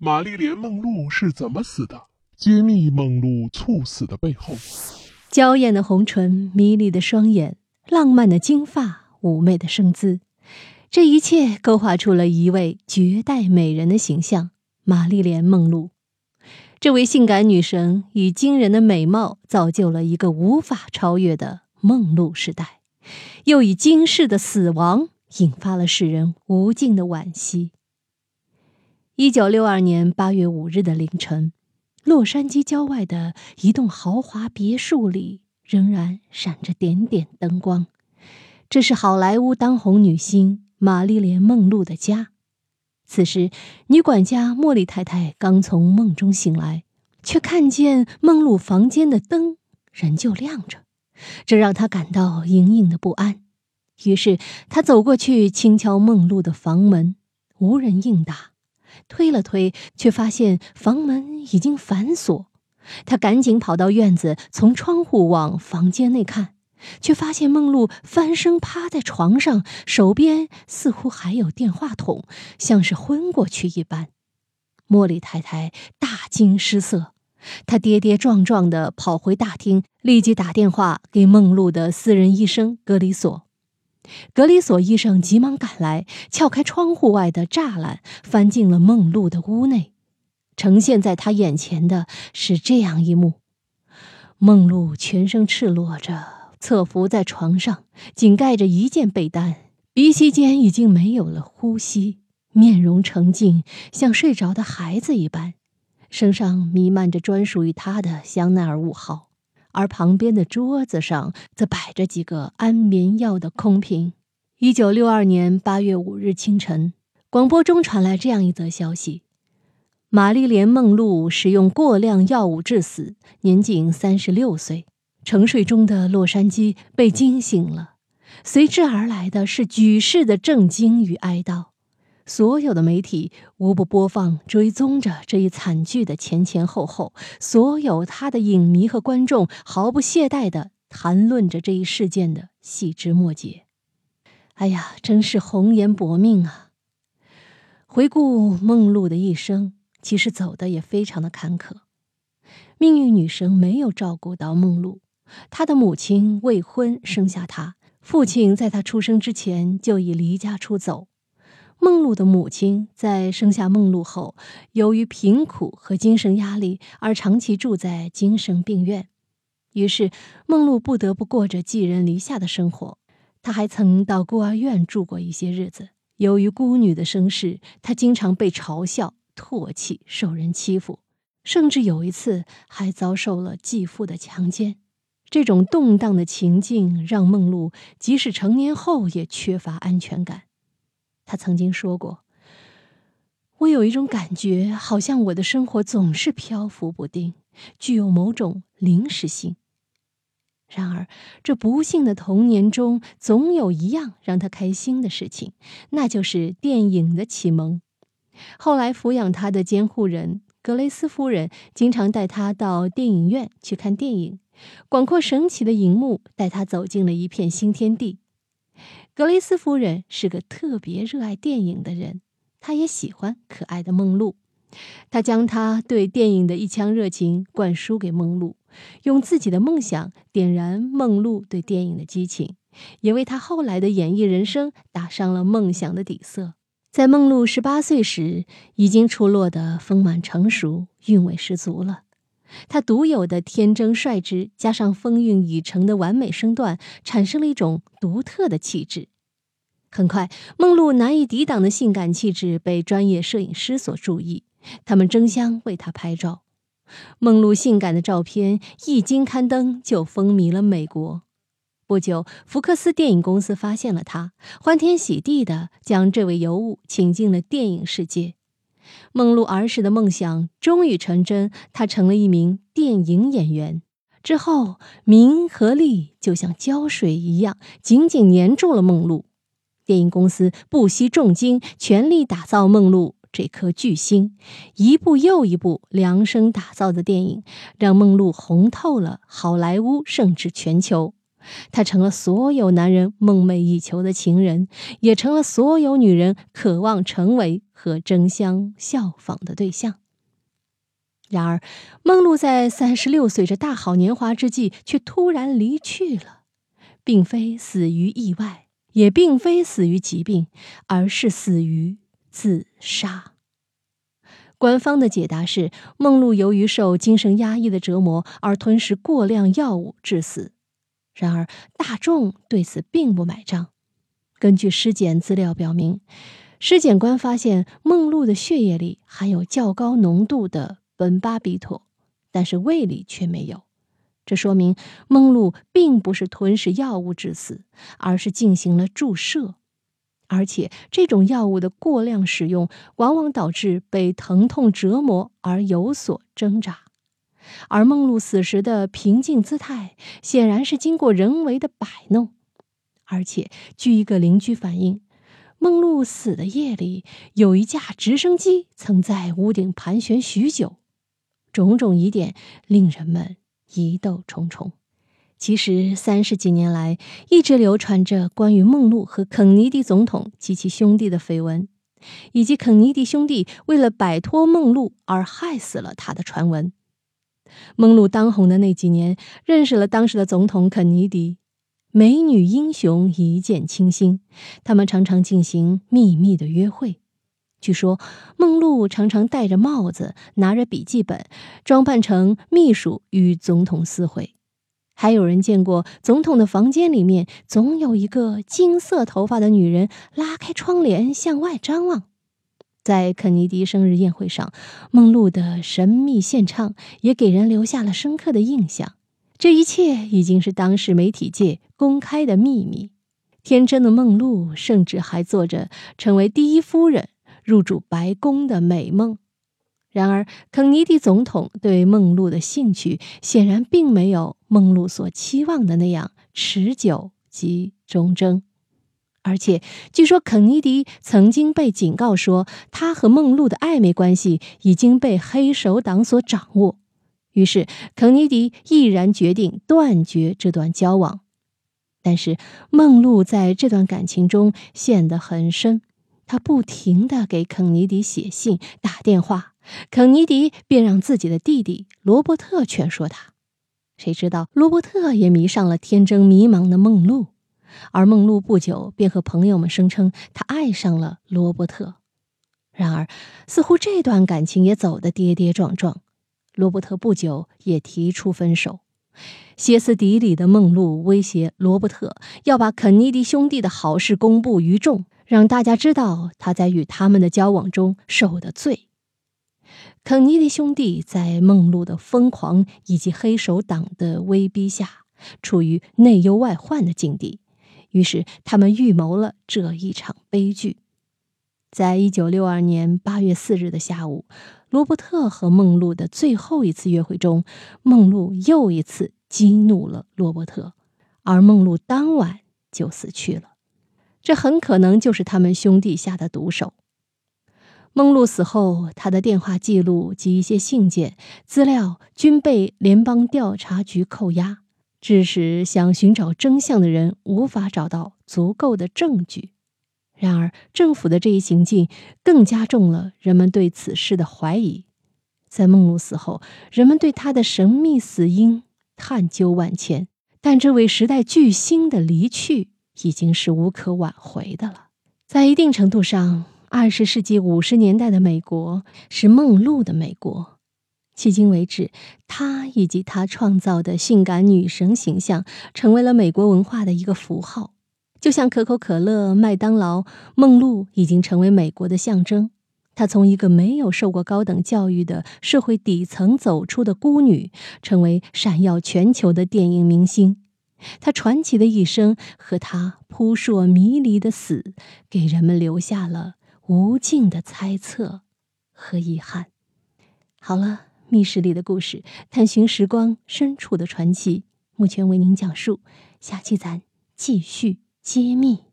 玛丽莲·梦露是怎么死的？揭秘梦露猝死的背后。娇艳的红唇，迷离的双眼，浪漫的金发，妩媚的身姿，这一切勾画出了一位绝代美人的形象——玛丽莲·梦露。这位性感女神以惊人的美貌造就了一个无法超越的梦露时代，又以惊世的死亡引发了世人无尽的惋惜。一九六二年八月五日的凌晨，洛杉矶郊外的一栋豪华别墅里仍然闪着点点灯光。这是好莱坞当红女星玛丽莲·梦露的家。此时，女管家茉莉太太刚从梦中醒来，却看见梦露房间的灯仍旧亮着，这让她感到隐隐的不安。于是，她走过去轻敲梦露的房门，无人应答。推了推，却发现房门已经反锁。他赶紧跑到院子，从窗户往房间内看，却发现梦露翻身趴在床上，手边似乎还有电话筒，像是昏过去一般。茉莉太太大惊失色，她跌跌撞撞地跑回大厅，立即打电话给梦露的私人医生格里索。格里索医生急忙赶来，撬开窗户外的栅栏，翻进了梦露的屋内。呈现在他眼前的是这样一幕：梦露全身赤裸着，侧伏在床上，仅盖着一件被单，鼻息间已经没有了呼吸，面容沉静，像睡着的孩子一般，身上弥漫着专属于他的香奈儿物号。而旁边的桌子上则摆着几个安眠药的空瓶。一九六二年八月五日清晨，广播中传来这样一则消息：玛丽莲·梦露使用过量药物致死，年仅三十六岁。沉睡中的洛杉矶被惊醒了，随之而来的是举世的震惊与哀悼。所有的媒体无不播放、追踪着这一惨剧的前前后后，所有他的影迷和观众毫不懈怠地谈论着这一事件的细枝末节。哎呀，真是红颜薄命啊！回顾梦露的一生，其实走的也非常的坎坷。命运女神没有照顾到梦露，她的母亲未婚生下她，父亲在她出生之前就已离家出走。梦露的母亲在生下梦露后，由于贫苦和精神压力而长期住在精神病院，于是梦露不得不过着寄人篱下的生活。她还曾到孤儿院住过一些日子。由于孤女的身世，她经常被嘲笑、唾弃、受人欺负，甚至有一次还遭受了继父的强奸。这种动荡的情境让梦露即使成年后也缺乏安全感。他曾经说过：“我有一种感觉，好像我的生活总是漂浮不定，具有某种临时性。然而，这不幸的童年中，总有一样让他开心的事情，那就是电影的启蒙。后来，抚养他的监护人格雷斯夫人经常带他到电影院去看电影，广阔神奇的荧幕带他走进了一片新天地。”格雷斯夫人是个特别热爱电影的人，她也喜欢可爱的梦露。她将她对电影的一腔热情灌输给梦露，用自己的梦想点燃梦露对电影的激情，也为她后来的演艺人生打上了梦想的底色。在梦露十八岁时，已经出落得丰满成熟，韵味十足了。他独有的天真率直，加上风韵已成的完美身段，产生了一种独特的气质。很快，梦露难以抵挡的性感气质被专业摄影师所注意，他们争相为她拍照。梦露性感的照片一经刊登，就风靡了美国。不久，福克斯电影公司发现了她，欢天喜地地将这位尤物请进了电影世界。梦露儿时的梦想终于成真，她成了一名电影演员。之后，名和利就像胶水一样紧紧粘住了梦露。电影公司不惜重金，全力打造梦露这颗巨星。一部又一部量身打造的电影，让梦露红透了好莱坞，甚至全球。她成了所有男人梦寐以求的情人，也成了所有女人渴望成为和争相效仿的对象。然而，梦露在三十六岁这大好年华之际，却突然离去了，并非死于意外，也并非死于疾病，而是死于自杀。官方的解答是，梦露由于受精神压抑的折磨而吞食过量药物致死。然而，大众对此并不买账。根据尸检资料表明，尸检官发现梦露的血液里含有较高浓度的。苯巴比妥，但是胃里却没有，这说明梦露并不是吞噬药物致死，而是进行了注射，而且这种药物的过量使用往往导致被疼痛折磨而有所挣扎，而梦露死时的平静姿态显然是经过人为的摆弄，而且据一个邻居反映，梦露死的夜里有一架直升机曾在屋顶盘旋许久。种种疑点令人们疑窦重重。其实，三十几年来一直流传着关于梦露和肯尼迪总统及其兄弟的绯闻，以及肯尼迪兄弟为了摆脱梦露而害死了他的传闻。梦露当红的那几年，认识了当时的总统肯尼迪，美女英雄一见倾心，他们常常进行秘密的约会。据说，梦露常常戴着帽子，拿着笔记本，装扮成秘书与总统私会。还有人见过总统的房间里面总有一个金色头发的女人拉开窗帘向外张望。在肯尼迪生日宴会上，梦露的神秘献唱也给人留下了深刻的印象。这一切已经是当时媒体界公开的秘密。天真的梦露甚至还做着成为第一夫人。入主白宫的美梦，然而肯尼迪总统对梦露的兴趣显然并没有梦露所期望的那样持久及忠贞，而且据说肯尼迪曾经被警告说，他和梦露的暧昧关系已经被黑手党所掌握，于是肯尼迪毅然决定断绝这段交往。但是梦露在这段感情中陷得很深。她不停地给肯尼迪写信、打电话，肯尼迪便让自己的弟弟罗伯特劝说他。谁知道罗伯特也迷上了天真迷茫的梦露，而梦露不久便和朋友们声称她爱上了罗伯特。然而，似乎这段感情也走得跌跌撞撞，罗伯特不久也提出分手。歇斯底里的梦露威胁罗伯特要把肯尼迪兄弟的好事公布于众。让大家知道他在与他们的交往中受的罪。肯尼迪兄弟在梦露的疯狂以及黑手党的威逼下，处于内忧外患的境地，于是他们预谋了这一场悲剧。在一九六二年八月四日的下午，罗伯特和梦露的最后一次约会中，梦露又一次激怒了罗伯特，而梦露当晚就死去了。这很可能就是他们兄弟下的毒手。梦露死后，他的电话记录及一些信件资料均被联邦调查局扣押，致使想寻找真相的人无法找到足够的证据。然而，政府的这一行径更加重了人们对此事的怀疑。在梦露死后，人们对他的神秘死因探究万千，但这位时代巨星的离去。已经是无可挽回的了。在一定程度上，二十世纪五十年代的美国是梦露的美国。迄今为止，她以及她创造的性感女神形象成为了美国文化的一个符号。就像可口可乐、麦当劳，梦露已经成为美国的象征。她从一个没有受过高等教育的社会底层走出的孤女，成为闪耀全球的电影明星。她传奇的一生和她扑朔迷离的死，给人们留下了无尽的猜测和遗憾。好了，密室里的故事，探寻时光深处的传奇，目前为您讲述，下期咱继续揭秘。